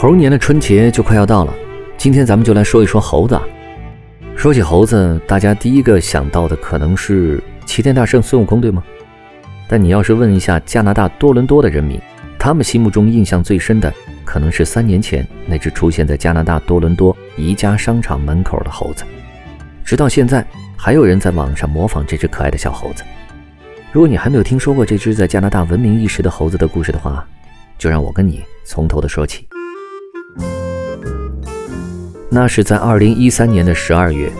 猴年的春节就快要到了，今天咱们就来说一说猴子。说起猴子，大家第一个想到的可能是齐天大圣孙悟空，对吗？但你要是问一下加拿大多伦多的人民，他们心目中印象最深的，可能是三年前那只出现在加拿大多伦多宜家商场门口的猴子。直到现在，还有人在网上模仿这只可爱的小猴子。如果你还没有听说过这只在加拿大闻名一时的猴子的故事的话，就让我跟你从头的说起。那是在二零一三年的十二月，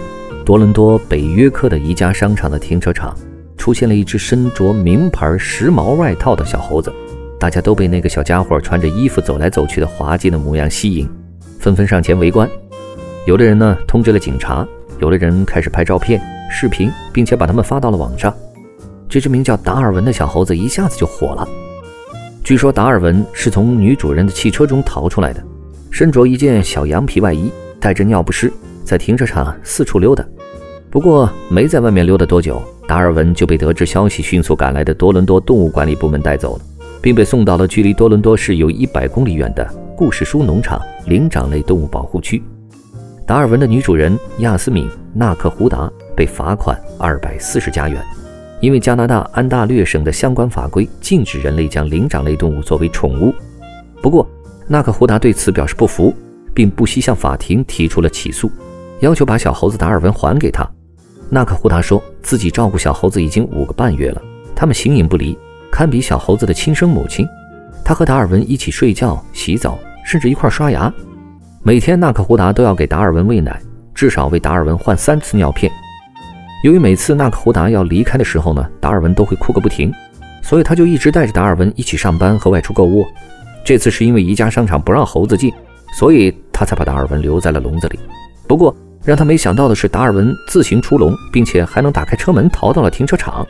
多伦多北约克的一家商场的停车场，出现了一只身着名牌时髦外套的小猴子。大家都被那个小家伙穿着衣服走来走去的滑稽的模样吸引，纷纷上前围观。有的人呢通知了警察，有的人开始拍照片、视频，并且把它们发到了网上。这只名叫达尔文的小猴子一下子就火了。据说达尔文是从女主人的汽车中逃出来的，身着一件小羊皮外衣。带着尿不湿，在停车场四处溜达。不过没在外面溜达多久，达尔文就被得知消息迅速赶来的多伦多动物管理部门带走了，并被送到了距离多伦多市有一百公里远的故事书农场灵长类动物保护区。达尔文的女主人亚斯敏·纳克胡达被罚款二百四十加元，因为加拿大安大略省的相关法规禁止人类将灵长类动物作为宠物。不过，纳克胡达对此表示不服。并不惜向法庭提出了起诉，要求把小猴子达尔文还给他。纳克胡达说自己照顾小猴子已经五个半月了，他们形影不离，堪比小猴子的亲生母亲。他和达尔文一起睡觉、洗澡，甚至一块刷牙。每天，纳克胡达都要给达尔文喂奶，至少为达尔文换三次尿片。由于每次纳克胡达要离开的时候呢，达尔文都会哭个不停，所以他就一直带着达尔文一起上班和外出购物。这次是因为宜家商场不让猴子进。所以他才把达尔文留在了笼子里。不过让他没想到的是，达尔文自行出笼，并且还能打开车门逃到了停车场。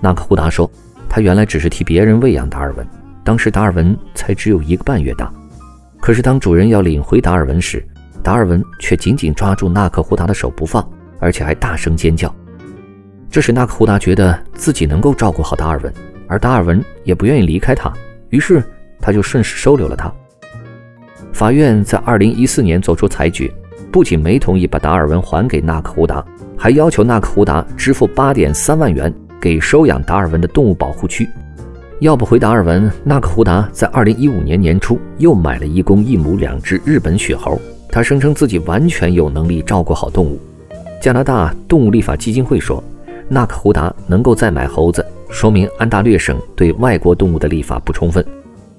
纳克胡达说，他原来只是替别人喂养达尔文，当时达尔文才只有一个半月大。可是当主人要领回达尔文时，达尔文却紧紧抓住纳克胡达的手不放，而且还大声尖叫。这使纳克胡达觉得自己能够照顾好达尔文，而达尔文也不愿意离开他，于是他就顺势收留了他。法院在二零一四年作出裁决，不仅没同意把达尔文还给纳克胡达，还要求纳克胡达支付八点三万元给收养达尔文的动物保护区。要不回达尔文，纳克胡达在二零一五年年初又买了一公一母两只日本雪猴。他声称自己完全有能力照顾好动物。加拿大动物立法基金会说，纳克胡达能够再买猴子，说明安大略省对外国动物的立法不充分。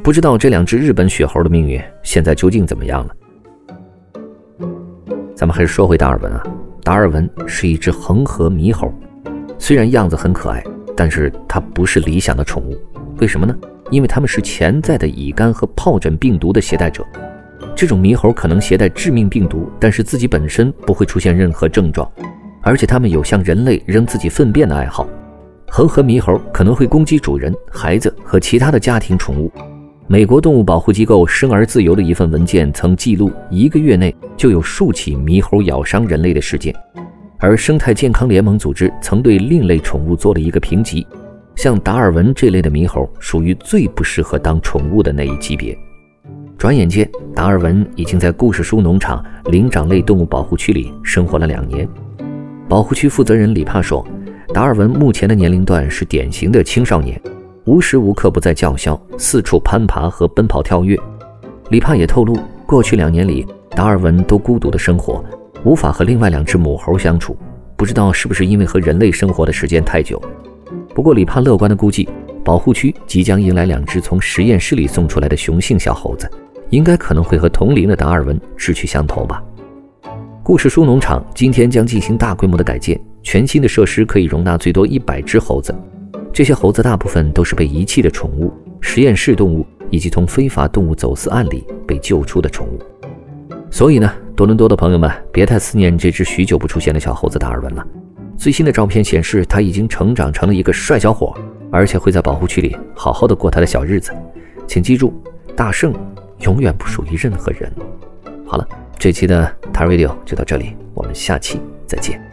不知道这两只日本雪猴的命运现在究竟怎么样了？咱们还是说回达尔文啊，达尔文是一只恒河猕猴，虽然样子很可爱，但是它不是理想的宠物。为什么呢？因为它们是潜在的乙肝和疱疹病毒的携带者。这种猕猴可能携带致命病毒，但是自己本身不会出现任何症状，而且它们有向人类扔自己粪便的爱好。恒河猕猴可能会攻击主人、孩子和其他的家庭宠物。美国动物保护机构“生而自由”的一份文件曾记录，一个月内就有数起猕猴咬伤人类的事件。而生态健康联盟组织曾对另类宠物做了一个评级，像达尔文这类的猕猴属于最不适合当宠物的那一级别。转眼间，达尔文已经在故事书农场灵长类动物保护区里生活了两年。保护区负责人李帕说：“达尔文目前的年龄段是典型的青少年。”无时无刻不在叫嚣，四处攀爬和奔跑跳跃。李帕也透露，过去两年里，达尔文都孤独的生活，无法和另外两只母猴相处。不知道是不是因为和人类生活的时间太久。不过，李帕乐观的估计，保护区即将迎来两只从实验室里送出来的雄性小猴子，应该可能会和同龄的达尔文志趣相投吧。故事书农场今天将进行大规模的改建，全新的设施可以容纳最多一百只猴子。这些猴子大部分都是被遗弃的宠物、实验室动物以及从非法动物走私案里被救出的宠物。所以呢，多伦多的朋友们别太思念这只许久不出现的小猴子达尔文了。最新的照片显示，他已经成长成了一个帅小伙，而且会在保护区里好好的过他的小日子。请记住，大圣永远不属于任何人。好了，这期的 t a Radio 就到这里，我们下期再见。